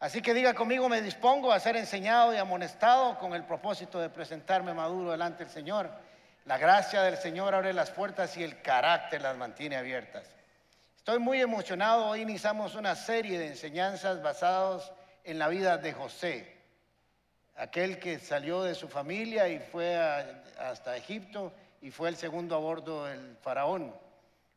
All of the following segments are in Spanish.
Así que diga conmigo, me dispongo a ser enseñado y amonestado con el propósito de presentarme maduro delante del Señor. La gracia del Señor abre las puertas y el carácter las mantiene abiertas. Estoy muy emocionado. Hoy iniciamos una serie de enseñanzas basadas en la vida de José, aquel que salió de su familia y fue hasta Egipto y fue el segundo a bordo del faraón.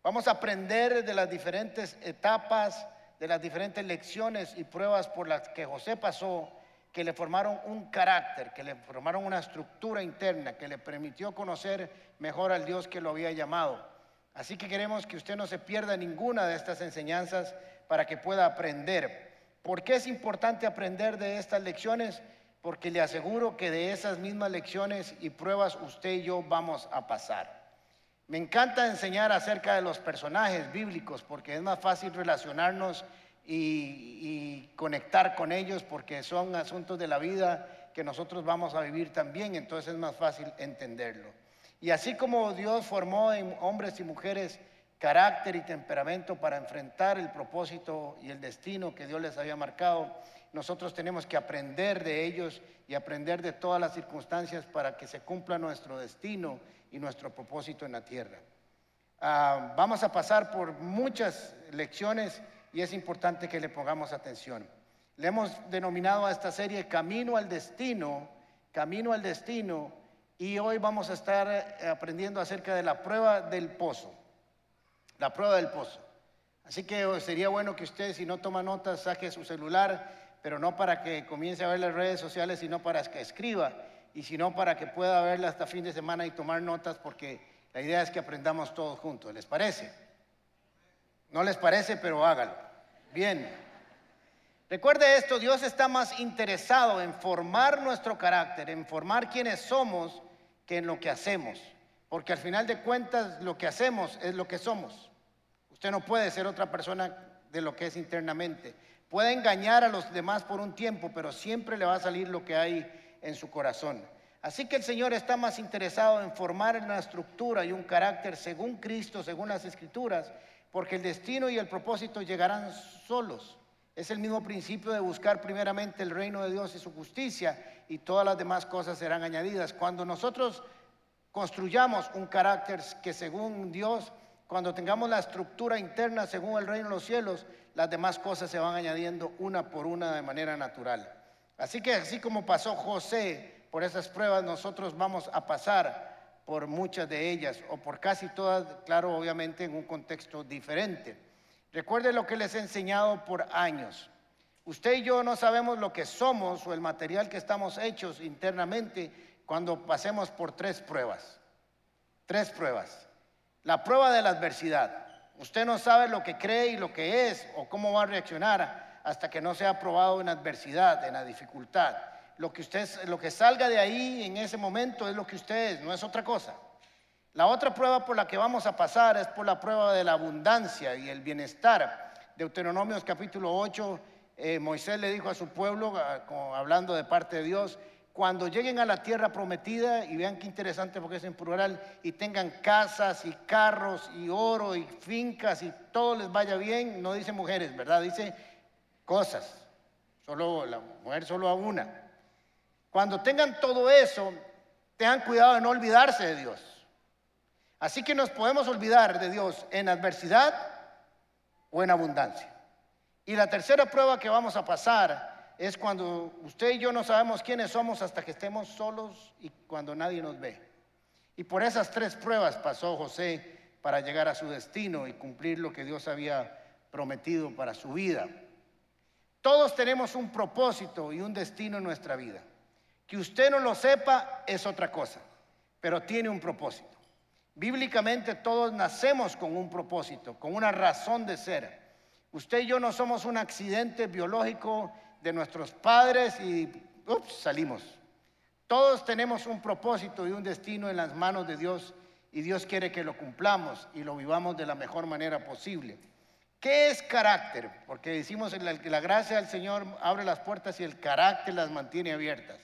Vamos a aprender de las diferentes etapas, de las diferentes lecciones y pruebas por las que José pasó, que le formaron un carácter, que le formaron una estructura interna, que le permitió conocer mejor al Dios que lo había llamado. Así que queremos que usted no se pierda ninguna de estas enseñanzas para que pueda aprender. ¿Por qué es importante aprender de estas lecciones? Porque le aseguro que de esas mismas lecciones y pruebas usted y yo vamos a pasar. Me encanta enseñar acerca de los personajes bíblicos porque es más fácil relacionarnos y, conectar con ellos porque son asuntos de la vida que nosotros vamos a vivir también, entonces es más fácil entenderlo. Y así como Dios formó en hombres y mujeres carácter y temperamento para enfrentar el propósito y el destino que Dios les había marcado, nosotros tenemos que aprender de ellos y aprender de todas las circunstancias para que se cumpla nuestro destino y nuestro propósito en la tierra. Ah, vamos a pasar por muchas lecciones y es importante que le pongamos atención. Le hemos denominado a esta serie Camino al Destino, Camino al Destino, y hoy vamos a estar eh, aprendiendo acerca de la prueba del pozo, la prueba del pozo. Así que oh, sería bueno que usted, si no toma notas, saque su celular, pero no para que comience a ver las redes sociales, sino para que escriba y si no, para que pueda verla hasta fin de semana y tomar notas, porque la idea es que aprendamos todos juntos. ¿Les parece? No les parece, pero hágalo. Bien. Recuerde esto, Dios está más interesado en formar nuestro carácter, en formar quienes somos, que en lo que hacemos. Porque al final de cuentas lo que hacemos es lo que somos. Usted no puede ser otra persona de lo que es internamente. Puede engañar a los demás por un tiempo, pero siempre le va a salir lo que hay en su corazón. Así que el Señor está más interesado en formar una estructura y un carácter según Cristo, según las Escrituras, porque el destino y el propósito llegarán solos. Es el mismo principio de buscar primeramente el reino de Dios y su justicia y todas las demás cosas serán añadidas. Cuando nosotros construyamos un carácter que según Dios, cuando tengamos la estructura interna según el reino de los cielos, las demás cosas se van añadiendo una por una de manera natural. Así que así como pasó José por esas pruebas, nosotros vamos a pasar por muchas de ellas o por casi todas, claro, obviamente en un contexto diferente. Recuerde lo que les he enseñado por años. Usted y yo no sabemos lo que somos o el material que estamos hechos internamente cuando pasemos por tres pruebas. Tres pruebas. La prueba de la adversidad. Usted no sabe lo que cree y lo que es o cómo va a reaccionar hasta que no sea probado en adversidad, en la dificultad. Lo que, usted, lo que salga de ahí en ese momento es lo que usted es, no es otra cosa. La otra prueba por la que vamos a pasar es por la prueba de la abundancia y el bienestar. Deuteronomios capítulo 8, eh, Moisés le dijo a su pueblo, hablando de parte de Dios, cuando lleguen a la tierra prometida, y vean qué interesante porque es en plural, y tengan casas y carros y oro y fincas y todo les vaya bien, no dice mujeres, ¿verdad? Dice cosas. Solo la mujer solo a una. Cuando tengan todo eso, tengan cuidado de no olvidarse de Dios. Así que nos podemos olvidar de Dios en adversidad o en abundancia. Y la tercera prueba que vamos a pasar es cuando usted y yo no sabemos quiénes somos hasta que estemos solos y cuando nadie nos ve. Y por esas tres pruebas pasó José para llegar a su destino y cumplir lo que Dios había prometido para su vida. Todos tenemos un propósito y un destino en nuestra vida. Que usted no lo sepa es otra cosa, pero tiene un propósito. Bíblicamente todos nacemos con un propósito, con una razón de ser. Usted y yo no somos un accidente biológico de nuestros padres y ups, salimos. Todos tenemos un propósito y un destino en las manos de Dios y Dios quiere que lo cumplamos y lo vivamos de la mejor manera posible. ¿Qué es carácter? Porque decimos que la gracia del Señor abre las puertas y el carácter las mantiene abiertas.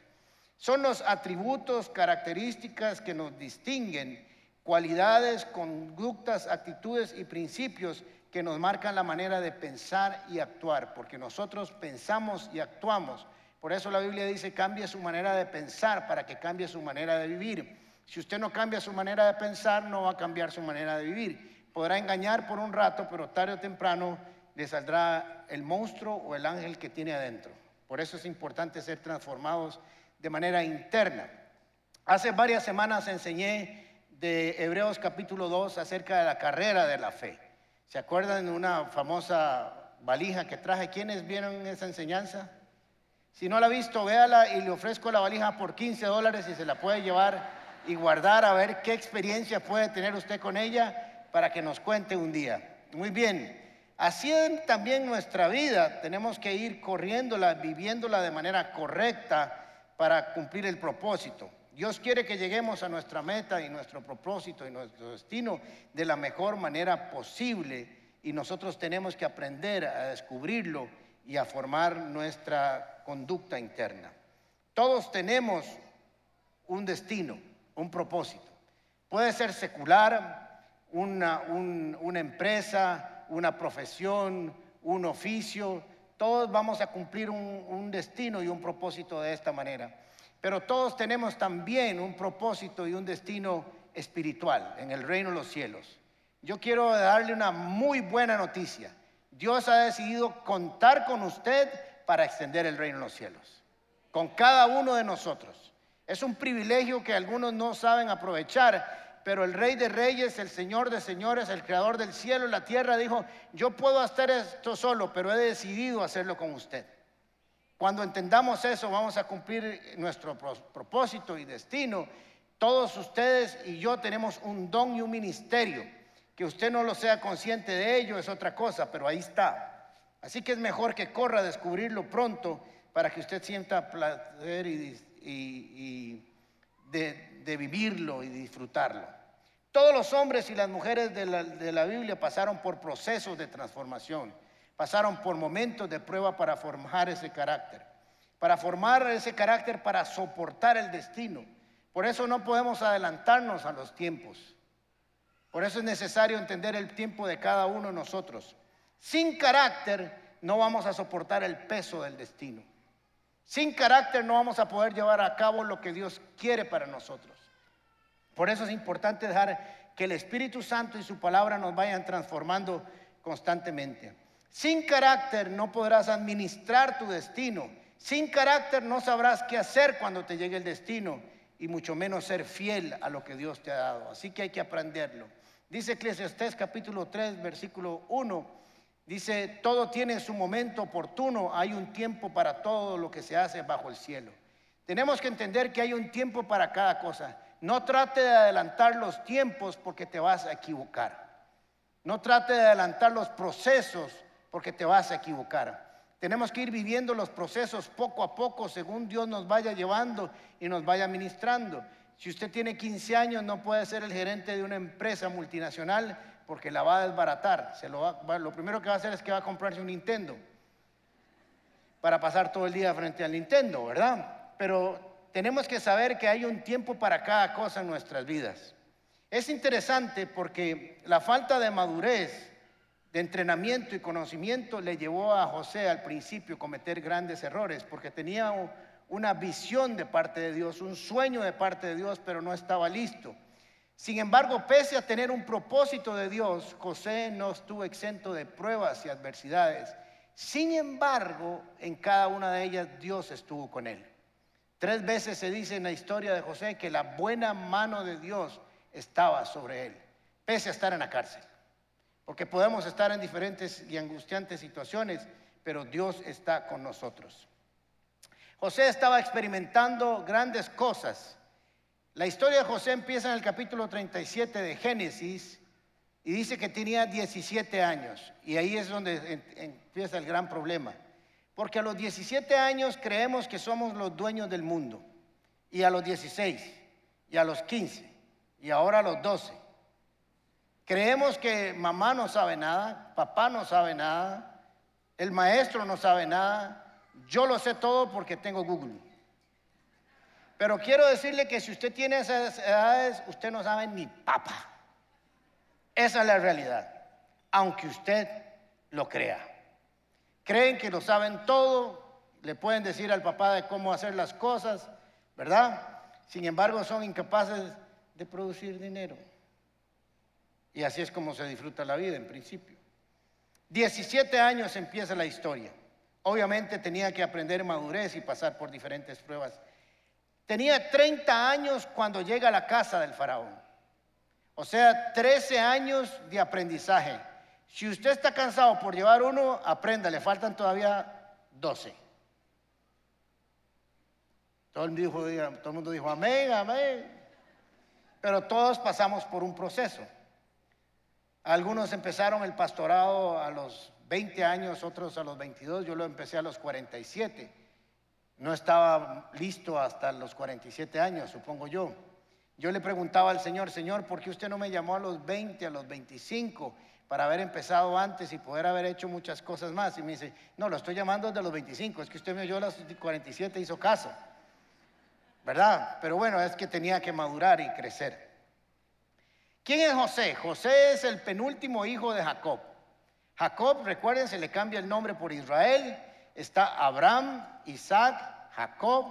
Son los atributos, características que nos distinguen, cualidades, conductas, actitudes y principios que nos marcan la manera de pensar y actuar, porque nosotros pensamos y actuamos. Por eso la Biblia dice, cambie su manera de pensar para que cambie su manera de vivir. Si usted no cambia su manera de pensar, no va a cambiar su manera de vivir. Podrá engañar por un rato, pero tarde o temprano le saldrá el monstruo o el ángel que tiene adentro. Por eso es importante ser transformados de manera interna. Hace varias semanas enseñé de Hebreos capítulo 2 acerca de la carrera de la fe. ¿Se acuerdan de una famosa valija que traje? ¿Quiénes vieron esa enseñanza? Si no la ha visto, véala y le ofrezco la valija por 15 dólares y se la puede llevar y guardar a ver qué experiencia puede tener usted con ella para que nos cuente un día. Muy bien, así también nuestra vida tenemos que ir corriéndola, viviéndola de manera correcta para cumplir el propósito. Dios quiere que lleguemos a nuestra meta y nuestro propósito y nuestro destino de la mejor manera posible y nosotros tenemos que aprender a descubrirlo y a formar nuestra conducta interna. Todos tenemos un destino, un propósito. Puede ser secular, una, una empresa, una profesión, un oficio. Todos vamos a cumplir un, un destino y un propósito de esta manera. Pero todos tenemos también un propósito y un destino espiritual en el reino de los cielos. Yo quiero darle una muy buena noticia. Dios ha decidido contar con usted para extender el reino de los cielos. Con cada uno de nosotros. Es un privilegio que algunos no saben aprovechar, pero el Rey de Reyes, el Señor de Señores, el Creador del cielo y la tierra dijo, yo puedo hacer esto solo, pero he decidido hacerlo con usted. Cuando entendamos eso, vamos a cumplir nuestro propósito y destino. Todos ustedes y yo tenemos un don y un ministerio. Que usted no lo sea consciente de ello es otra cosa, pero ahí está. Así que es mejor que corra a descubrirlo pronto para que usted sienta placer y, de, vivirlo y disfrutarlo. Todos los hombres y las mujeres de la, de la Biblia pasaron por procesos de transformación pasaron por momentos de prueba para formar ese carácter, para formar ese carácter para soportar el destino. Por eso no podemos adelantarnos a los tiempos. Por eso es necesario entender el tiempo de cada uno de nosotros. Sin carácter no vamos a soportar el peso del destino. Sin carácter no vamos a poder llevar a cabo lo que Dios quiere para nosotros. Por eso es importante dejar que el Espíritu Santo y su palabra nos vayan transformando constantemente. Sin carácter no podrás administrar tu destino. Sin carácter no sabrás qué hacer cuando te llegue el destino y mucho menos ser fiel a lo que Dios te ha dado. Así que hay que aprenderlo. Dice Eclesiastés capítulo 3, versículo 1. Dice, todo tiene su momento oportuno, hay un tiempo para todo lo que se hace bajo el cielo. Tenemos que entender que hay un tiempo para cada cosa. No trate de adelantar los tiempos porque te vas a equivocar. No trate de adelantar los procesos porque te vas a equivocar. Tenemos que ir viviendo los procesos poco a poco según Dios nos vaya llevando y nos vaya ministrando. Si usted tiene 15 años no puede ser el gerente de una empresa multinacional porque la va a desbaratar. Se lo, lo primero que va a hacer es que va a comprarse un Nintendo para pasar todo el día frente al Nintendo, ¿verdad? Pero tenemos que saber que hay un tiempo para cada cosa en nuestras vidas. Es interesante porque la falta de madurez de entrenamiento y conocimiento le llevó a José al principio a cometer grandes errores, porque tenía una visión de parte de Dios, un sueño de parte de Dios, pero no estaba listo. Sin embargo, pese a tener un propósito de Dios, José no estuvo exento de pruebas y adversidades. Sin embargo, en cada una de ellas Dios estuvo con él. Tres veces se dice en la historia de José que la buena mano de Dios estaba sobre él, pese a estar en la cárcel. Porque podemos estar en diferentes y angustiantes situaciones, pero Dios está con nosotros. José estaba experimentando grandes cosas. La historia de José empieza en el capítulo 37 de Génesis y dice que tenía 17 años. Y ahí es donde empieza el gran problema. Porque a los 17 años creemos que somos los dueños del mundo. Y a los 16, y a los 15, y ahora a los 12. Creemos que mamá no sabe nada, papá no sabe nada, el maestro no sabe nada, yo lo sé todo porque tengo Google. Pero quiero decirle que si usted tiene esas edades, usted no sabe ni papa. Esa es la realidad. aunque usted lo crea. Creen que lo saben todo, le pueden decir al papá de cómo hacer las cosas, ¿verdad? Sin embargo, son incapaces de producir dinero. Y así es como se disfruta la vida en principio. 17 años empieza la historia. Obviamente tenía que aprender madurez y pasar por diferentes pruebas. Tenía 30 años cuando llega a la casa del faraón. O sea, 13 años de aprendizaje. Si usted está cansado por llevar uno, aprenda, le faltan todavía 12. Todo el, mundo dijo, todo el mundo dijo, amén, amén. Pero todos pasamos por un proceso. Algunos empezaron el pastorado a los 20 años, otros a los 22, yo lo empecé a los 47. No estaba listo hasta los 47 años, supongo yo. Yo le preguntaba al Señor, Señor, ¿por qué usted no me llamó a los 20, a los 25, para haber empezado antes y poder haber hecho muchas cosas más? Y me dice, no, lo estoy llamando desde los 25, es que usted me oyó a los 47 y hizo caso. ¿Verdad? Pero bueno, es que tenía que madurar y crecer. ¿Quién es José? José es el penúltimo hijo de Jacob. Jacob, recuerden, se le cambia el nombre por Israel. Está Abraham, Isaac, Jacob.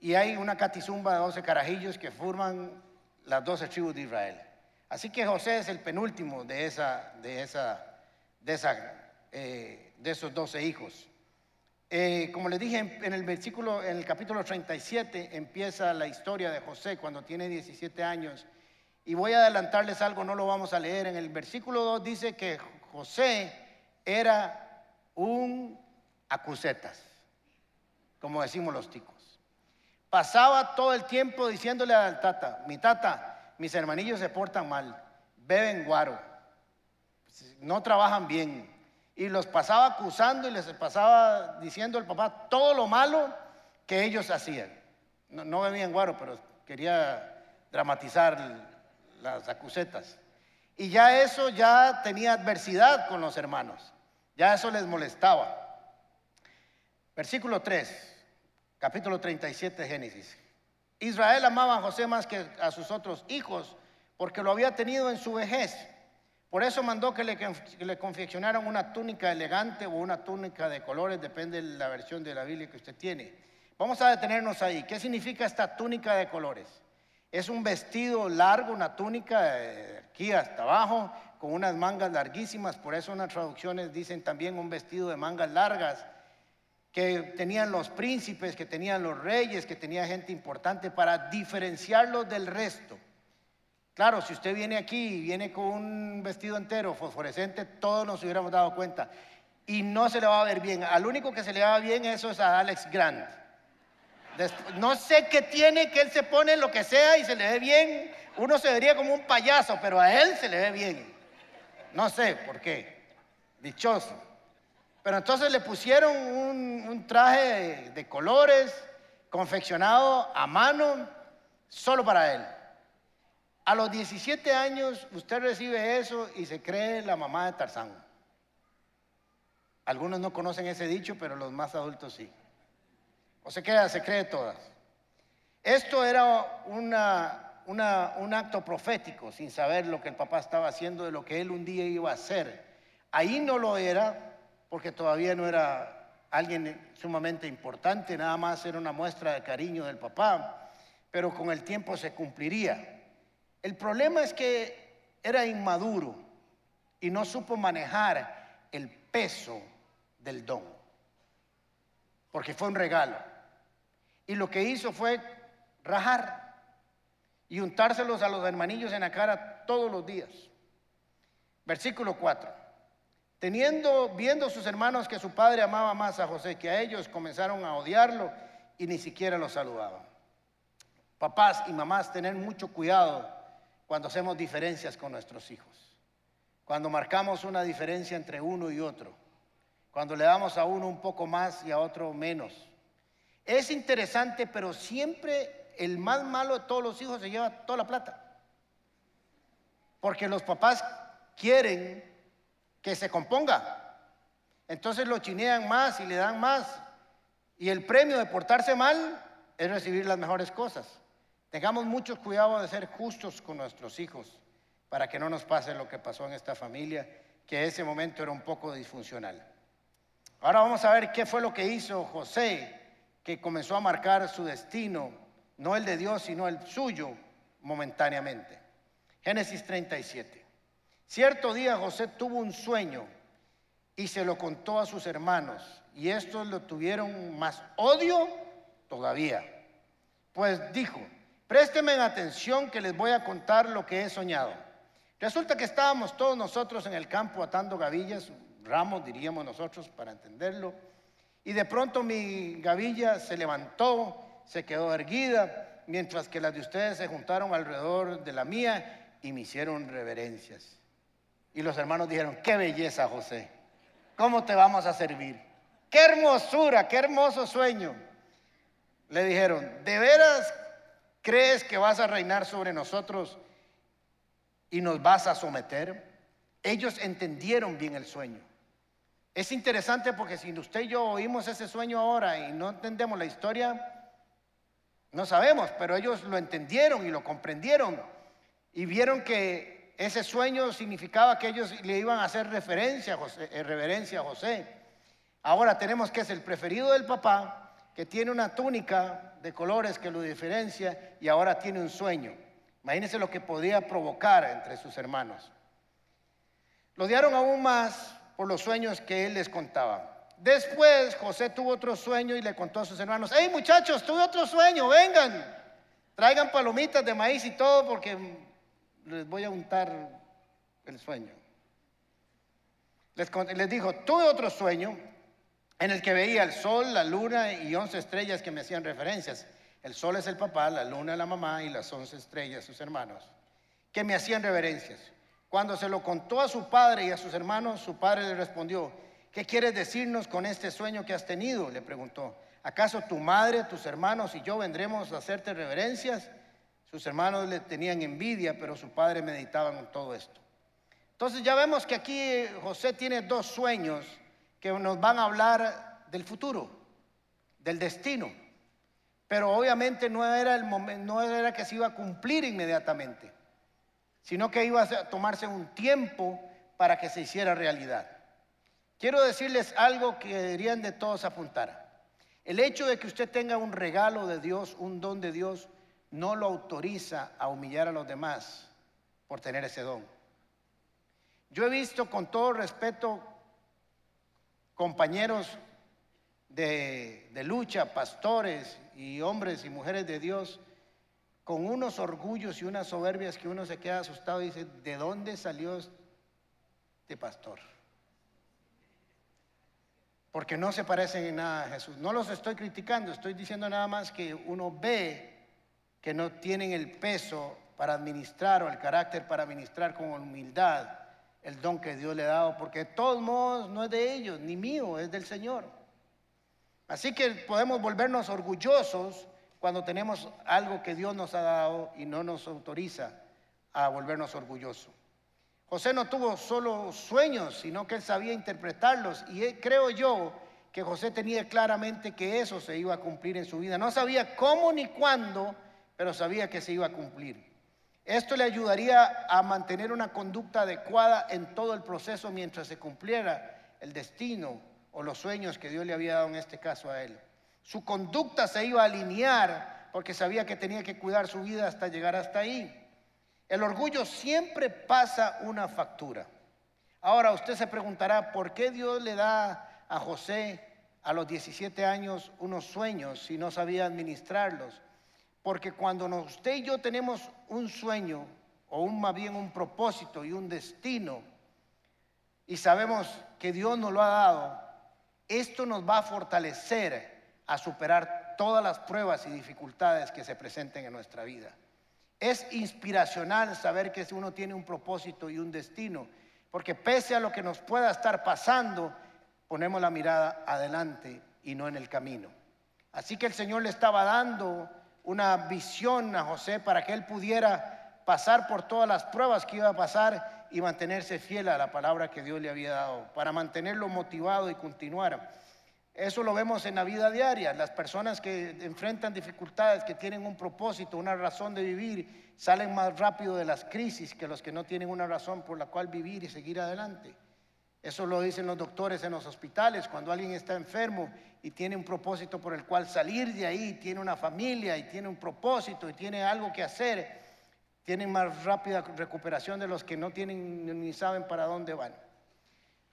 Y hay una catizumba de 12 carajillos que forman las 12 tribus de Israel. Así que José es el penúltimo de, esa, de, esa, de, esa, eh, de esos 12 hijos. Eh, como les dije en, el versículo, en el capítulo 37, empieza la historia de José cuando tiene 17 años y voy a adelantarles algo, no lo vamos a leer. En el versículo 2 dice que José era un acusetas, como decimos los ticos. Pasaba todo el tiempo diciéndole al tata, mi tata, mis hermanillos se portan mal, beben guaro, no trabajan bien. Y los pasaba acusando y les pasaba diciendo al papá todo lo malo que ellos hacían. No, no bebían guaro, pero quería dramatizar las acusetas. Y ya eso ya tenía adversidad con los hermanos. Ya eso les molestaba. Versículo 3, capítulo 37 de Génesis. Israel amaba a José más que a sus otros hijos porque lo había tenido en su vejez. Por eso mandó que le, que le, confeccionaran una túnica elegante o una túnica de colores, depende de la versión de la Biblia que usted tiene. Vamos a detenernos ahí. ¿Qué significa esta túnica de colores? Es un vestido largo, una túnica de aquí hasta abajo, con unas mangas larguísimas. Por eso unas traducciones dicen también un vestido de mangas largas que tenían los príncipes, que tenían los reyes, que tenía gente importante para diferenciarlos del resto. Claro, si usted viene aquí y viene con un vestido entero fosforescente, todos nos hubiéramos dado cuenta. Y no se le va a ver bien. Al único que se le va bien eso es a Alex Grant. No sé qué tiene que él se pone lo que sea y se le ve bien. Uno se vería como un payaso, pero a él se le ve bien. No sé por qué. Dichoso. Pero entonces le pusieron un, traje de, colores, confeccionado a mano, solo para él. A los 17 años usted recibe eso y se cree la mamá de Tarzán. Algunos no conocen ese dicho, pero los más adultos sí. O se queda, se cree todas. Esto era un acto profético, sin saber lo que el papá estaba haciendo, de lo que él un día iba a hacer. Ahí no lo era, porque todavía no era alguien sumamente importante, nada más era una muestra de cariño del papá, pero con el tiempo se cumpliría. El problema es que era inmaduro y no supo manejar el peso del don, porque fue un regalo. Y lo que hizo fue rajar y untárselos a los hermanillos en la cara todos los días. Versículo 4. Teniendo, viendo sus hermanos que su padre amaba más a José que a ellos, comenzaron a odiarlo y ni siquiera lo saludaban. Papás y mamás, tener mucho cuidado cuando hacemos diferencias con nuestros hijos. Cuando marcamos una diferencia entre uno y otro. Cuando le damos a uno un poco más y a otro menos es interesante, pero siempre el más malo de todos los hijos se lleva toda la plata. Porque los papás quieren que se componga. Entonces lo chinean más y le dan más. Y el premio de portarse mal es recibir las mejores cosas. Tengamos mucho cuidado de ser justos con nuestros hijos para que no nos pase lo que pasó en esta familia, que ese momento era un poco disfuncional. Ahora vamos a ver qué fue lo que hizo José, que comenzó a marcar su destino, no el de Dios, sino el suyo, momentáneamente. Génesis 37. Cierto día José tuvo un sueño y se lo contó a sus hermanos, y estos lo tuvieron más odio todavía. Pues dijo, présteme atención que les voy a contar lo que he soñado. Resulta que estábamos todos nosotros en el campo atando gavillas, ramos diríamos nosotros para entenderlo, y de pronto mi gavilla se levantó, se quedó erguida, mientras que las de ustedes se juntaron alrededor de la mía y me hicieron reverencias. Y los hermanos dijeron, qué belleza José, ¿cómo te vamos a servir? Qué hermosura, qué hermoso sueño. Le dijeron, ¿de veras crees que vas a reinar sobre nosotros y nos vas a someter? Ellos entendieron bien el sueño. Es interesante porque si usted y yo oímos ese sueño ahora y no entendemos la historia, no sabemos, pero ellos lo entendieron y lo comprendieron y vieron que ese sueño significaba que ellos le iban a hacer referencia a José, eh, reverencia a José. Ahora tenemos que es el preferido del papá, que tiene una túnica de colores que lo diferencia y ahora tiene un sueño. Imagínense lo que podía provocar entre sus hermanos. Lo odiaron aún más por los sueños que él les contaba. Después José tuvo otro sueño y le contó a sus hermanos, hey muchachos, tuve otro sueño, vengan, traigan palomitas de maíz y todo porque les voy a untar el sueño. Les, les dijo, tuve otro sueño en el que veía el sol, la luna y once estrellas que me hacían referencias. El sol es el papá, la luna la mamá y las once estrellas sus hermanos, que me hacían reverencias. Cuando se lo contó a su padre y a sus hermanos, su padre le respondió, ¿qué quieres decirnos con este sueño que has tenido? Le preguntó. ¿Acaso tu madre, tus hermanos y yo vendremos a hacerte reverencias? Sus hermanos le tenían envidia, pero su padre meditaba en todo esto. Entonces ya vemos que aquí José tiene dos sueños que nos van a hablar del futuro, del destino. Pero obviamente no era el momento, no era que se iba a cumplir inmediatamente sino que iba a tomarse un tiempo para que se hiciera realidad. Quiero decirles algo que deberían de todos apuntar. El hecho de que usted tenga un regalo de Dios, un don de Dios, no lo autoriza a humillar a los demás por tener ese don. Yo he visto con todo respeto compañeros de, lucha, pastores y hombres y mujeres de Dios, con unos orgullos y unas soberbias que uno se queda asustado y dice, ¿de dónde salió este pastor? Porque no se parecen en nada a Jesús. No los estoy criticando, estoy diciendo nada más que uno ve que no tienen el peso para administrar o el carácter para administrar con humildad el don que Dios le ha dado, porque de todos modos no es de ellos, ni mío, es del Señor. Así que podemos volvernos orgullosos cuando tenemos algo que Dios nos ha dado y no nos autoriza a volvernos orgullosos. José no tuvo solo sueños, sino que él sabía interpretarlos y creo yo que José tenía claramente que eso se iba a cumplir en su vida. No sabía cómo ni cuándo, pero sabía que se iba a cumplir. Esto le ayudaría a mantener una conducta adecuada en todo el proceso mientras se cumpliera el destino o los sueños que Dios le había dado en este caso a él. Su conducta se iba a alinear porque sabía que tenía que cuidar su vida hasta llegar hasta ahí. El orgullo siempre pasa una factura. Ahora usted se preguntará, ¿por qué Dios le da a José a los 17 años unos sueños si no sabía administrarlos? Porque cuando usted y yo tenemos un sueño, o un, más bien un propósito y un destino, y sabemos que Dios nos lo ha dado, esto nos va a fortalecer a superar todas las pruebas y dificultades que se presenten en nuestra vida. Es inspiracional saber que uno tiene un propósito y un destino, porque pese a lo que nos pueda estar pasando, ponemos la mirada adelante y no en el camino. Así que el Señor le estaba dando una visión a José para que él pudiera pasar por todas las pruebas que iba a pasar y mantenerse fiel a la palabra que Dios le había dado, para mantenerlo motivado y continuar. Eso lo vemos en la vida diaria. Las personas que enfrentan dificultades, que tienen un propósito, una razón de vivir, salen más rápido de las crisis que los que no tienen una razón por la cual vivir y seguir adelante. Eso lo dicen los doctores en los hospitales, cuando alguien está enfermo y tiene un propósito por el cual salir de ahí, tiene una familia y tiene un propósito y tiene algo que hacer, tienen más rápida recuperación de los que no tienen ni saben para dónde van.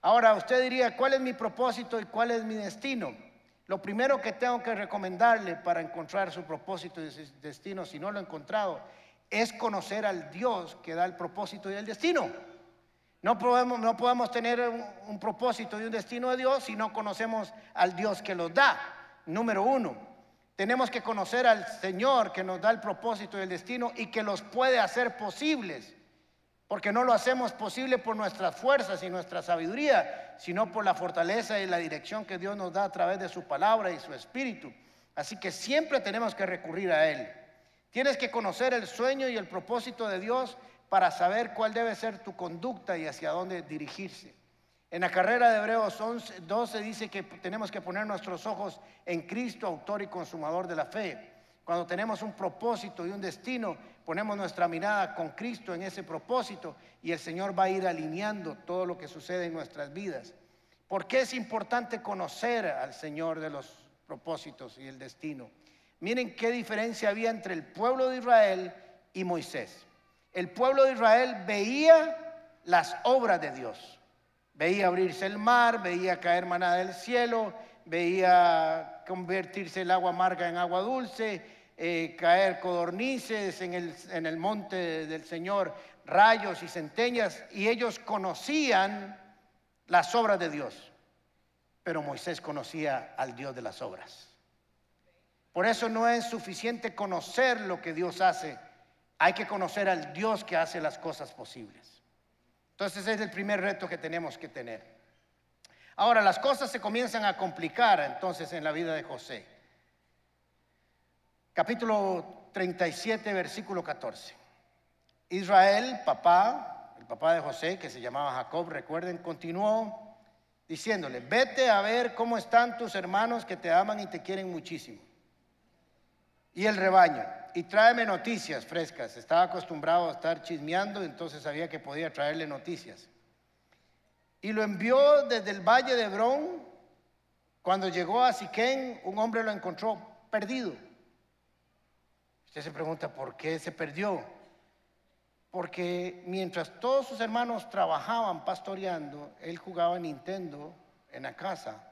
Ahora, usted diría, ¿cuál es mi propósito y cuál es mi destino? Lo primero que tengo que recomendarle para encontrar su propósito y su destino, si no lo he encontrado, es conocer al Dios que da el propósito y el destino. No podemos, no tener un, un, propósito y un destino de Dios si no conocemos al Dios que los da. Número uno, tenemos que conocer al Señor que nos da el propósito y el destino y que los puede hacer posibles. Porque no lo hacemos posible por nuestras fuerzas y nuestra sabiduría, sino por la fortaleza y la dirección que Dios nos da a través de su palabra y su espíritu. Así que siempre tenemos que recurrir a Él. Tienes que conocer el sueño y el propósito de Dios para saber cuál debe ser tu conducta y hacia dónde dirigirse. En la carrera de Hebreos 11, 12 dice que tenemos que poner nuestros ojos en Cristo, autor y consumador de la fe. Cuando tenemos un propósito y un destino, ponemos nuestra mirada con Cristo en ese propósito y el Señor va a ir alineando todo lo que sucede en nuestras vidas. ¿Por qué es importante conocer al Señor de los propósitos y el destino? Miren qué diferencia había entre el pueblo de Israel y Moisés el pueblo de Israel veía las obras de Dios. Veía abrirse el mar, veía caer manada del cielo, veía convertirse el agua amarga en agua dulce, eh, caer codornices en el, en el monte del Señor, rayos y centeñas, y ellos conocían las obras de Dios. Pero Moisés conocía al Dios de las obras. Por eso no es suficiente conocer lo que Dios hace, hay que conocer al Dios que hace las cosas posibles. Entonces ese es el primer reto que tenemos que tener. Ahora las cosas se comienzan a complicar entonces en la vida de José. Capítulo 37, versículo 14. Israel, papá, el papá de José, que se llamaba Jacob, recuerden, continuó diciéndole, vete a ver cómo están tus hermanos que te aman y te quieren muchísimo. Y el rebaño y tráeme noticias frescas. Estaba acostumbrado a estar chismeando, entonces sabía que podía traerle noticias. Y lo envió desde el valle de Hebrón. Cuando llegó a Siquén, un hombre lo encontró perdido. Usted se pregunta, ¿por qué se perdió? Porque mientras todos sus hermanos trabajaban pastoreando, él jugaba Nintendo en la casa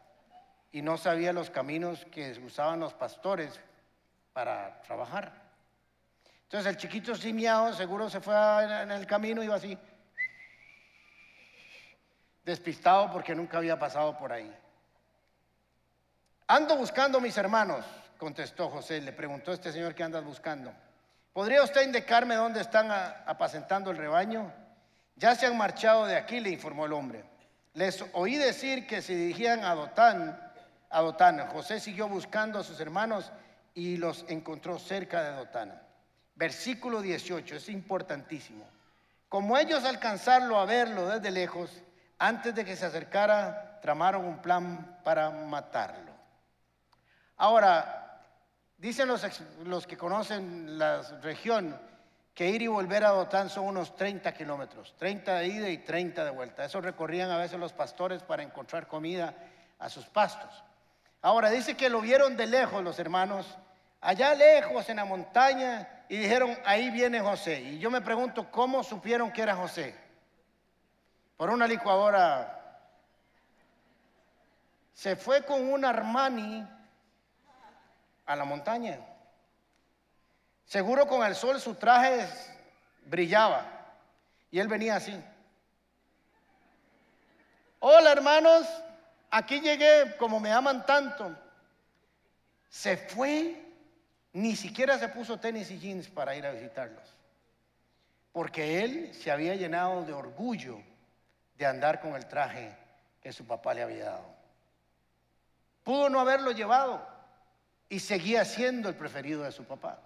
y no sabía los caminos que usaban los pastores para trabajar. Entonces el chiquito simiado seguro se fue en el camino, iba así, despistado porque nunca había pasado por ahí. Ando buscando a mis hermanos, contestó José. Le preguntó este señor que andas buscando. ¿Podría usted indicarme dónde están apacentando el rebaño? Ya se han marchado de aquí, le informó el hombre. Les oí decir que se dirigían a Dotán, a Dotán. José siguió buscando a sus hermanos y los encontró cerca de Dotán. Versículo 18, es importantísimo. Como ellos alcanzarlo a verlo desde lejos, antes de que se acercara, tramaron un plan para matarlo. Ahora, dicen los, los que conocen la región que ir y volver a Dotán son unos 30 kilómetros, 30 de ida y 30 de vuelta. Eso recorrían a veces los pastores para encontrar comida a sus pastos. Ahora, dice que lo vieron de lejos los hermanos, allá lejos en la montaña, y dijeron, ahí viene José. Y yo me pregunto, ¿cómo supieron que era José? Por una licuadora. Se fue con un Armani a la montaña. Seguro con el sol su traje brillaba. Y él venía así. Hola hermanos, aquí llegué como me aman tanto. Se fue ni siquiera se puso tenis y jeans para ir a visitarlos. Porque él se había llenado de orgullo de andar con el traje que su papá le había dado. Pudo no haberlo llevado y seguía siendo el preferido de su papá.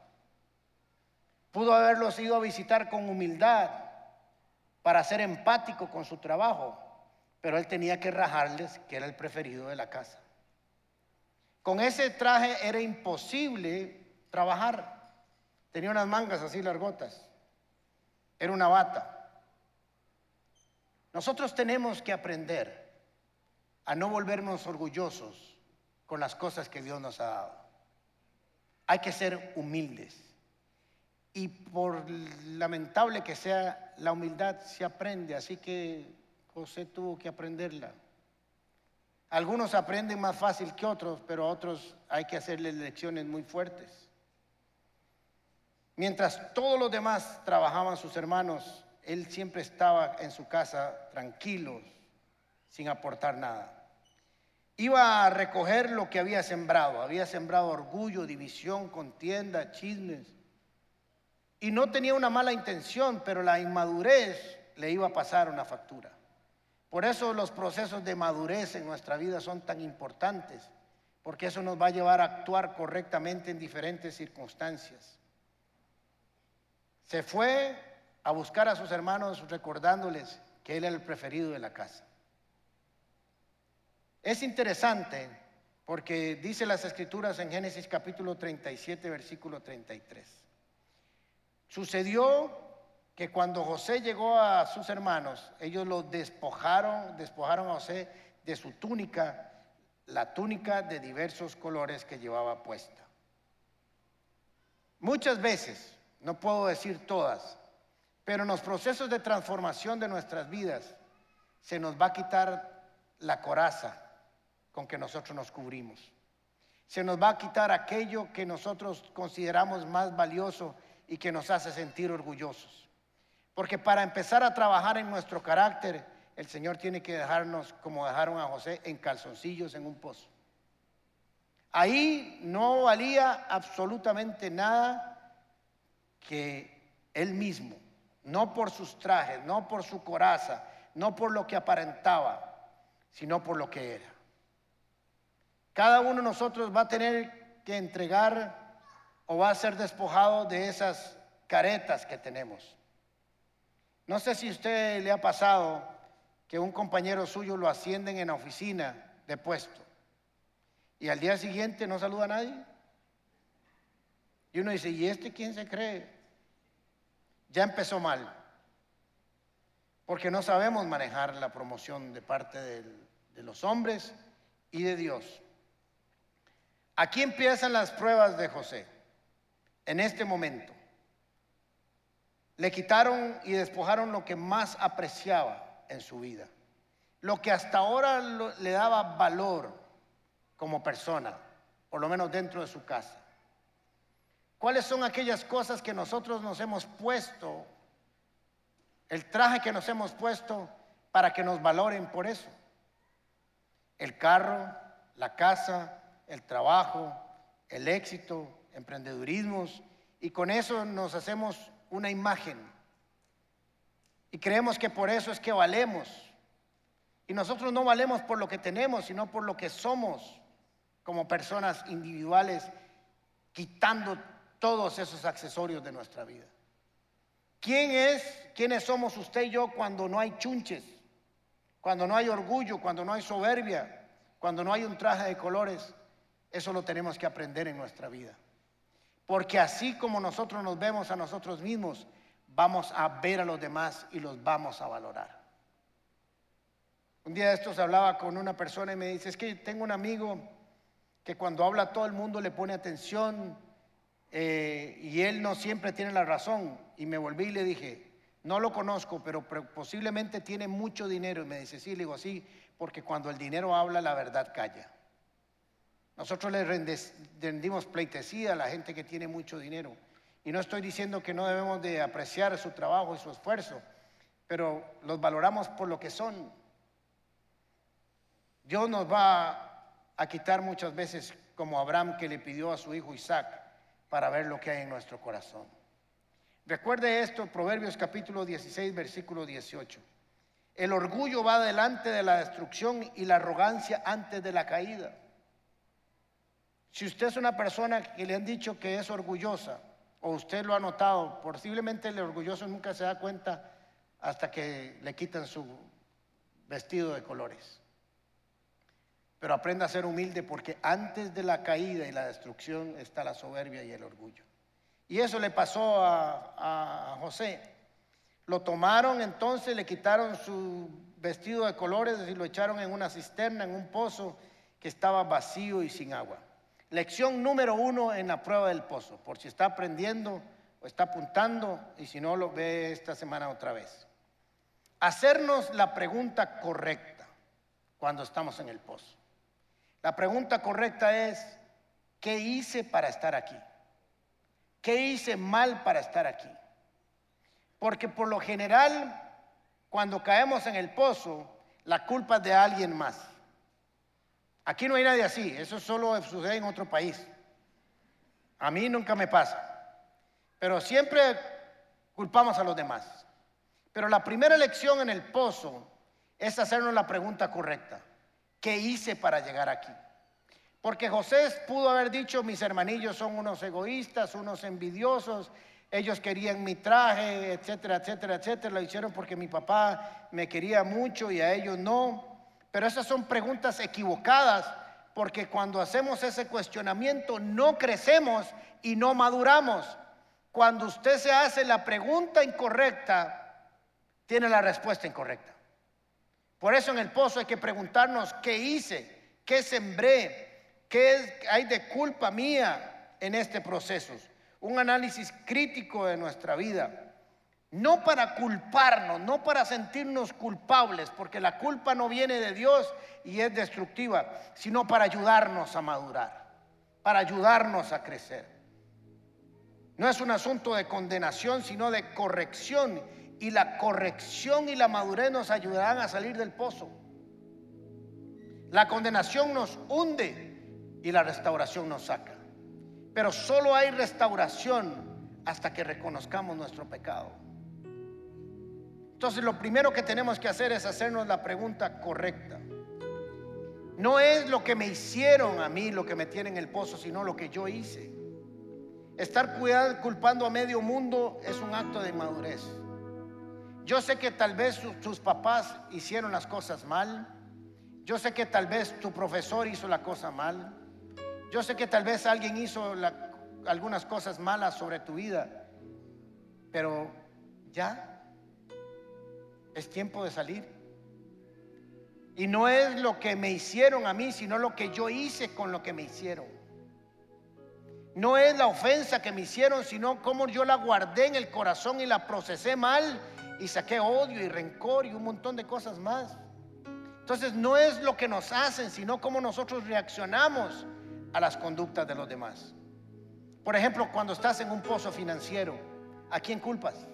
Pudo haberlos ido a visitar con humildad para ser empático con su trabajo, pero él tenía que rajarles que era el preferido de la casa. Con ese traje era imposible trabajar. Tenía unas mangas así largotas. Era una bata. Nosotros tenemos que aprender a no volvernos orgullosos con las cosas que Dios nos ha dado. Hay que ser humildes. Y por lamentable que sea, la humildad se aprende, así que José tuvo que aprenderla. Algunos aprenden más fácil que otros, pero a otros hay que hacerles lecciones muy fuertes. Mientras todos los demás trabajaban sus hermanos, él siempre estaba en su casa tranquilo, sin aportar nada. Iba a recoger lo que había sembrado. Había sembrado orgullo, división, contienda, chismes. Y no tenía una mala intención, pero la inmadurez le iba a pasar una factura. Por eso los procesos de madurez en nuestra vida son tan importantes, porque eso nos va a llevar a actuar correctamente en diferentes circunstancias. Se fue a buscar a sus hermanos recordándoles que él era el preferido de la casa. Es interesante porque dice las escrituras en Génesis capítulo 37, versículo 33. Sucedió que cuando José llegó a sus hermanos, ellos lo despojaron, despojaron a José de su túnica, la túnica de diversos colores que llevaba puesta. Muchas veces, no puedo decir todas, pero en los procesos de transformación de nuestras vidas se nos va a quitar la coraza con que nosotros nos cubrimos. Se nos va a quitar aquello que nosotros consideramos más valioso y que nos hace sentir orgullosos. Porque para empezar a trabajar en nuestro carácter, el Señor tiene que dejarnos como dejaron a José en calzoncillos en un pozo. Ahí no valía absolutamente nada que él mismo, no por sus trajes, no por su coraza, no por lo que aparentaba, sino por lo que era. Cada uno de nosotros va a tener que entregar o va a ser despojado de esas caretas que tenemos. No sé si a usted le ha pasado que un compañero suyo lo ascienden en la oficina de puesto y al día siguiente no saluda a nadie. Y uno dice, ¿y este quién se cree? Ya empezó mal, porque no sabemos manejar la promoción de parte de los hombres y de Dios. Aquí empiezan las pruebas de José, en este momento. Le quitaron y despojaron lo que más apreciaba en su vida, lo que hasta ahora le daba valor como persona, por lo menos dentro de su casa. ¿Cuáles son aquellas cosas que nosotros nos hemos puesto, el traje que nos hemos puesto para que nos valoren por eso? El carro, la casa, el trabajo, el éxito, emprendedurismos, y con eso nos hacemos una imagen. Y creemos que por eso es que valemos. Y nosotros no valemos por lo que tenemos, sino por lo que somos como personas individuales, quitando todos esos accesorios de nuestra vida. ¿Quién es, quiénes somos usted y yo cuando no hay chunches, cuando no hay orgullo, cuando no hay soberbia, cuando no hay un traje de colores? Eso lo tenemos que aprender en nuestra vida. Porque así como nosotros nos vemos a nosotros mismos, vamos a ver a los demás y los vamos a valorar. Un día de estos hablaba con una persona y me dice, es que tengo un amigo que cuando habla todo el mundo le pone atención eh, y él no siempre tiene la razón. Y me volví y le dije, no lo conozco, pero posiblemente tiene mucho dinero. Y me dice, sí, le digo, sí, porque cuando el dinero habla, la verdad calla. Nosotros le rendimos pleitesía a la gente que tiene mucho dinero. Y no estoy diciendo que no debemos de apreciar su trabajo y su esfuerzo, pero los valoramos por lo que son. Dios nos va a quitar muchas veces como Abraham que le pidió a su hijo Isaac para ver lo que hay en nuestro corazón. Recuerde esto, Proverbios capítulo 16, versículo 18. El orgullo va delante de la destrucción y la arrogancia antes de la caída. Si usted es una persona que le han dicho que es orgullosa, o usted lo ha notado, posiblemente el orgulloso nunca se da cuenta hasta que le quitan su vestido de colores. Pero aprenda a ser humilde porque antes de la caída y la destrucción está la soberbia y el orgullo. Y eso le pasó a, José. Lo tomaron entonces, le quitaron su vestido de colores y lo echaron en una cisterna, en un pozo que estaba vacío y sin agua. Lección número uno en la prueba del pozo, por si está aprendiendo o está apuntando y si no lo ve esta semana otra vez. Hacernos la pregunta correcta cuando estamos en el pozo. La pregunta correcta es, ¿qué hice para estar aquí? ¿Qué hice mal para estar aquí? Porque por lo general, cuando caemos en el pozo, la culpa es de alguien más. Aquí no hay nadie así, eso solo sucede en otro país. A mí nunca me pasa. Pero siempre culpamos a los demás. Pero la primera lección en el pozo es hacernos la pregunta correcta. ¿Qué hice para llegar aquí? Porque José pudo haber dicho, mis hermanillos son unos egoístas, unos envidiosos, ellos querían mi traje, etcétera, etcétera, etcétera. Lo hicieron porque mi papá me quería mucho y a ellos no. Pero esas son preguntas equivocadas porque cuando hacemos ese cuestionamiento no crecemos y no maduramos. Cuando usted se hace la pregunta incorrecta, tiene la respuesta incorrecta. Por eso en el pozo hay que preguntarnos qué hice, qué sembré, qué hay de culpa mía en este proceso. Un análisis crítico de nuestra vida. No para culparnos, no para sentirnos culpables, porque la culpa no viene de Dios y es destructiva, sino para ayudarnos a madurar, para ayudarnos a crecer. No es un asunto de condenación, sino de corrección. Y la corrección y la madurez nos ayudarán a salir del pozo. La condenación nos hunde y la restauración nos saca. Pero solo hay restauración hasta que reconozcamos nuestro pecado. Entonces lo primero que tenemos que hacer es hacernos la pregunta correcta. No es lo que me hicieron a mí lo que me tiene en el pozo, sino lo que yo hice. Estar culpando a medio mundo es un acto de madurez. Yo sé que tal vez tus papás hicieron las cosas mal. Yo sé que tal vez tu profesor hizo la cosa mal. Yo sé que tal vez alguien hizo algunas cosas malas sobre tu vida. Pero ya es tiempo de salir. Y no es lo que me hicieron a mí, sino lo que yo hice con lo que me hicieron. No es la ofensa que me hicieron, sino cómo yo la guardé en el corazón y la procesé mal y saqué odio y rencor y un montón de cosas más. Entonces no es lo que nos hacen, sino cómo nosotros reaccionamos a las conductas de los demás. Por ejemplo, cuando estás en un pozo financiero, ¿a quién culpas?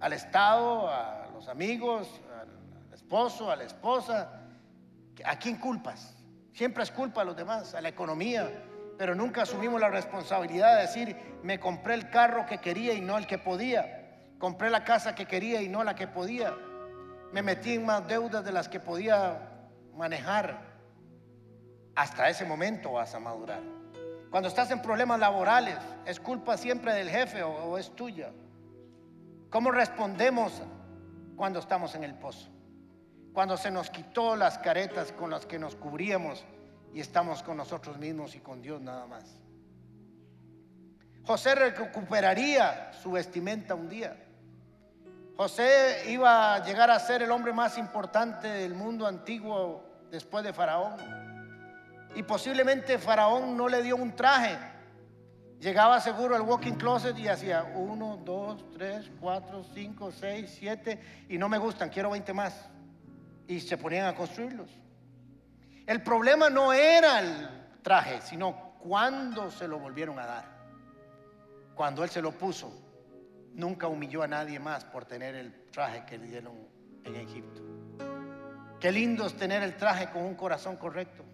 ¿Al Estado? ¿A amigos, al esposo, a la esposa. ¿A quién culpas? Siempre es culpa a los demás, a la economía, pero nunca asumimos la responsabilidad de decir, me compré el carro que quería y no el que podía. Compré la casa que quería y no la que podía. Me metí en más deudas de las que podía manejar. Hasta ese momento vas a madurar. Cuando estás en problemas laborales, ¿es culpa siempre del jefe o, o es tuya? ¿Cómo respondemos cuando estamos en el pozo. Cuando se nos quitó las caretas con las que nos cubríamos y estamos con nosotros mismos y con Dios nada más. José recuperaría su vestimenta un día. José iba a llegar a ser el hombre más importante del mundo antiguo después de Faraón. Y posiblemente Faraón no le dio un traje, Llegaba seguro al walking closet y hacía uno, dos, tres, cuatro, cinco, seis, siete, y no me gustan, quiero 20 más. Y se ponían a construirlos. El problema no era el traje, sino cuando se lo volvieron a dar. Cuando él se lo puso, nunca humilló a nadie más por tener el traje que le dieron en Egipto. Qué lindo es tener el traje con un corazón correcto.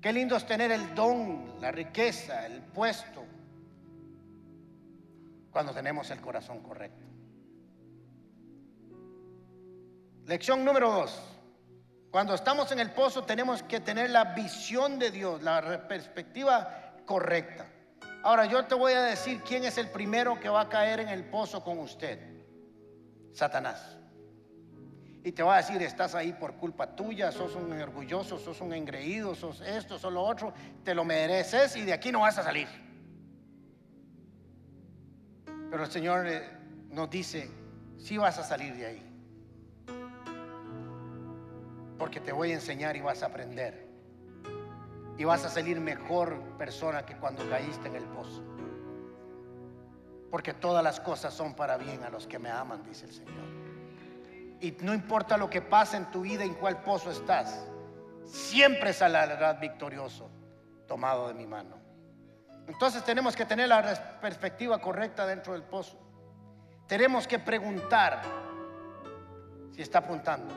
Qué lindo es tener el don, la riqueza, el puesto, cuando tenemos el corazón correcto. Lección número dos. Cuando estamos en el pozo tenemos que tener la visión de Dios, la perspectiva correcta. Ahora yo te voy a decir quién es el primero que va a caer en el pozo con usted. Satanás. Y te va a decir, estás ahí por culpa tuya, sos un orgulloso, sos un engreído, sos esto, sos lo otro, te lo mereces y de aquí no vas a salir. Pero el Señor eh, nos dice, sí vas a salir de ahí. Porque te voy a enseñar y vas a aprender. Y vas a salir mejor persona que cuando caíste en el pozo. Porque todas las cosas son para bien a los que me aman, dice el Señor. Y no importa lo que pase en tu vida, en cuál pozo estás, siempre saldrás victorioso, tomado de mi mano. Entonces tenemos que tener la perspectiva correcta dentro del pozo. Tenemos que preguntar si está apuntando.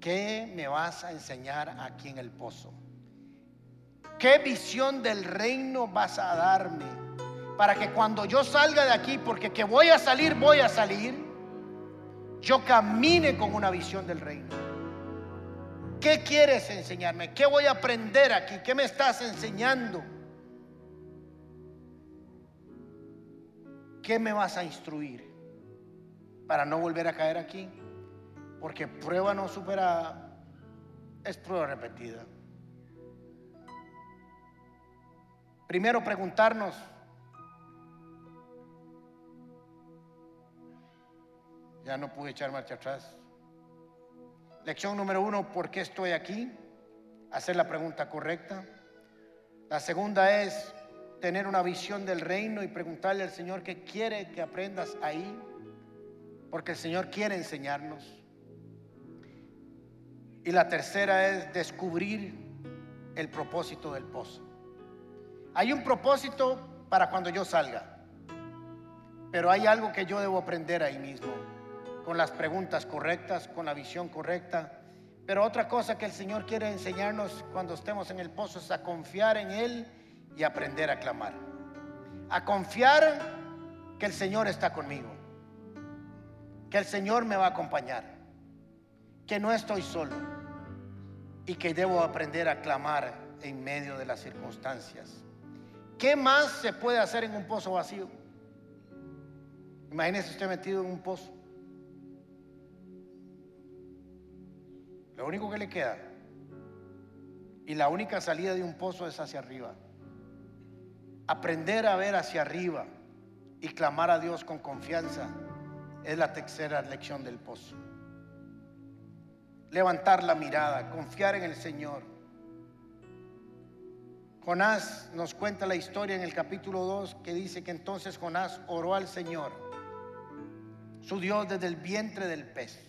¿Qué me vas a enseñar aquí en el pozo? ¿Qué visión del reino vas a darme? Para que cuando yo salga de aquí, porque que voy a salir, voy a salir, yo camine con una visión del reino. ¿Qué quieres enseñarme? ¿Qué voy a aprender aquí? ¿Qué me estás enseñando? ¿Qué me vas a instruir para no volver a caer aquí? Porque prueba no superada es prueba repetida. Primero preguntarnos, Ya no pude echar marcha atrás. Lección número uno, ¿por qué estoy aquí? Hacer la pregunta correcta. La segunda es tener una visión del reino y preguntarle al Señor qué quiere que aprendas ahí, porque el Señor quiere enseñarnos. Y la tercera es descubrir el propósito del pozo. Hay un propósito para cuando yo salga, pero hay algo que yo debo aprender ahí mismo con las preguntas correctas, con la visión correcta. Pero otra cosa que el Señor quiere enseñarnos cuando estemos en el pozo es a confiar en Él y aprender a clamar. A confiar que el Señor está conmigo, que el Señor me va a acompañar, que no estoy solo y que debo aprender a clamar en medio de las circunstancias. ¿Qué más se puede hacer en un pozo vacío? Imagínese usted metido en un pozo. Lo único que le queda. Y la única salida de un pozo es hacia arriba. Aprender a ver hacia arriba y clamar a Dios con confianza es la tercera lección del pozo. Levantar la mirada, confiar en el Señor. Jonás nos cuenta la historia en el capítulo 2 que dice que entonces Jonás oró al Señor, su Dios desde el vientre del pez.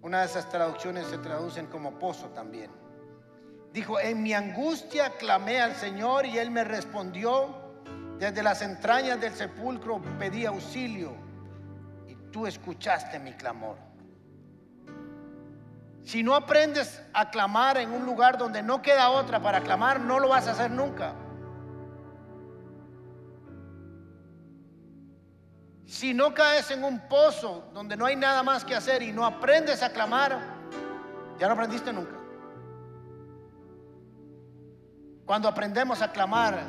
Una de esas traducciones se traducen como pozo también. Dijo, en mi angustia clamé al Señor y Él me respondió. Desde las entrañas del sepulcro pedí auxilio y tú escuchaste mi clamor. Si no aprendes a clamar en un lugar donde no queda otra para clamar, no lo vas a hacer nunca. Si no caes en un pozo donde no hay nada más que hacer y no aprendes a clamar, ya no aprendiste nunca. Cuando aprendemos a clamar,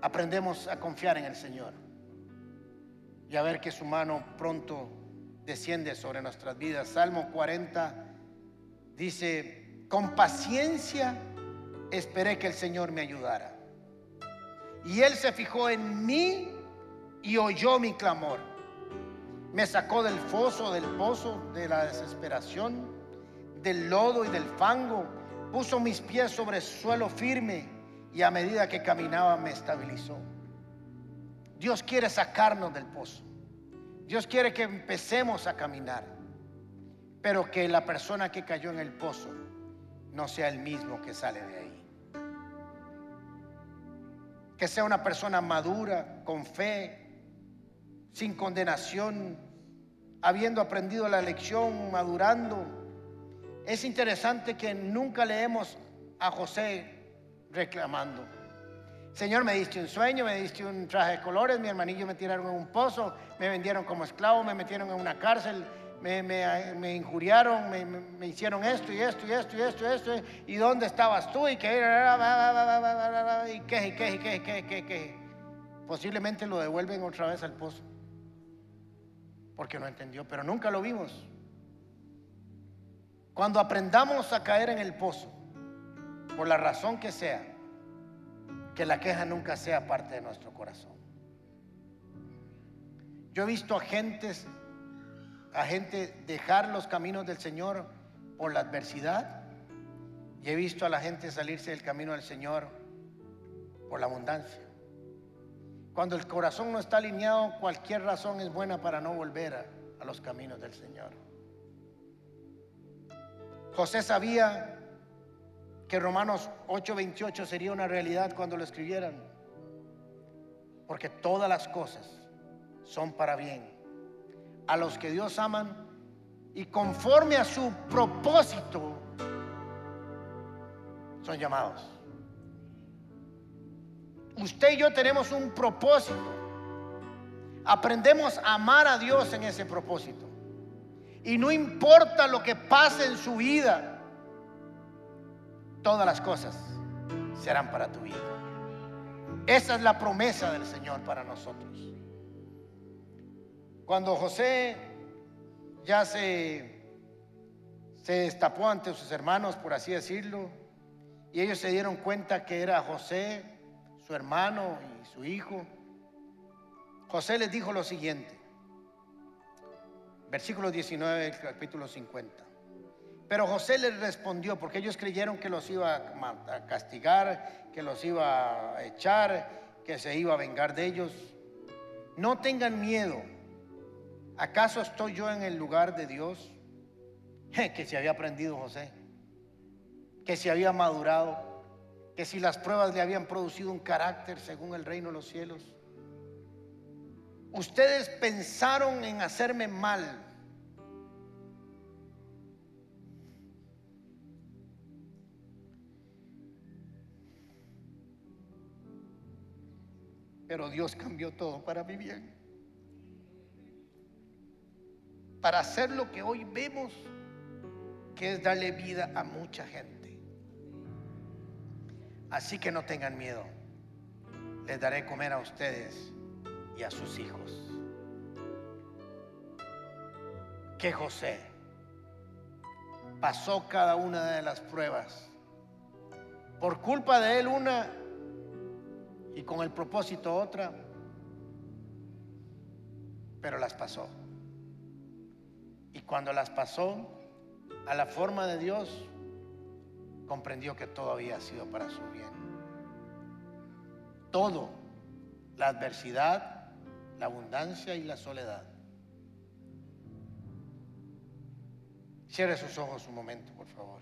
aprendemos a confiar en el Señor y a ver que su mano pronto desciende sobre nuestras vidas. Salmo 40 dice, con paciencia esperé que el Señor me ayudara. Y Él se fijó en mí y oyó mi clamor. Me sacó del foso, del pozo, de la desesperación, del lodo y del fango. Puso mis pies sobre suelo firme y a medida que caminaba me estabilizó. Dios quiere sacarnos del pozo. Dios quiere que empecemos a caminar, pero que la persona que cayó en el pozo no sea el mismo que sale de ahí. Que sea una persona madura, con fe, sin condenación, habiendo aprendido la lección, madurando. Es interesante que nunca leemos a José reclamando. Señor, me diste un sueño, me diste un traje de colores, mi hermanillo me tiraron en un pozo, me vendieron como esclavo, me metieron en una cárcel, me, injuriaron, me, hicieron esto y esto y esto y esto y esto. ¿Y dónde estabas tú? Y que y qué, y qué, y qué, y qué, y qué. Posiblemente lo devuelven otra vez al pozo porque no entendió, pero nunca lo vimos. Cuando aprendamos a caer en el pozo, por la razón que sea, que la queja nunca sea parte de nuestro corazón. Yo he visto a gentes, a gente dejar los caminos del Señor por la adversidad y he visto a la gente salirse del camino del Señor por la abundancia. Cuando el corazón no está alineado, cualquier razón es buena para no volver a, a los caminos del Señor. José sabía que Romanos 8:28 sería una realidad cuando lo escribieran, porque todas las cosas son para bien a los que Dios aman y conforme a su propósito son llamados. Usted y yo tenemos un propósito. Aprendemos a amar a Dios en ese propósito. Y no importa lo que pase en su vida, todas las cosas serán para tu vida. Esa es la promesa del Señor para nosotros. Cuando José ya se, se destapó ante sus hermanos, por así decirlo, y ellos se dieron cuenta que era José, su hermano y su hijo, José les dijo lo siguiente, versículo 19 del capítulo 50. Pero José les respondió, porque ellos creyeron que los iba a castigar, que los iba a echar, que se iba a vengar de ellos. No tengan miedo. ¿Acaso estoy yo en el lugar de Dios? Que se había aprendido José, que se había madurado, que si las pruebas le habían producido un carácter según el reino de los cielos. Ustedes pensaron en hacerme mal. Pero Dios cambió todo para mi bien. Para hacer lo que hoy vemos, que es darle vida a mucha gente. Así que no tengan miedo. Les daré comer a ustedes y a sus hijos. Que José pasó cada una de las pruebas. Por culpa de él una y con el propósito otra, pero las pasó. Y cuando las pasó a la forma de Dios, comprendió que todo había sido para su bien. Todo, la adversidad, la abundancia y la soledad. Cierre sus ojos un momento, por favor.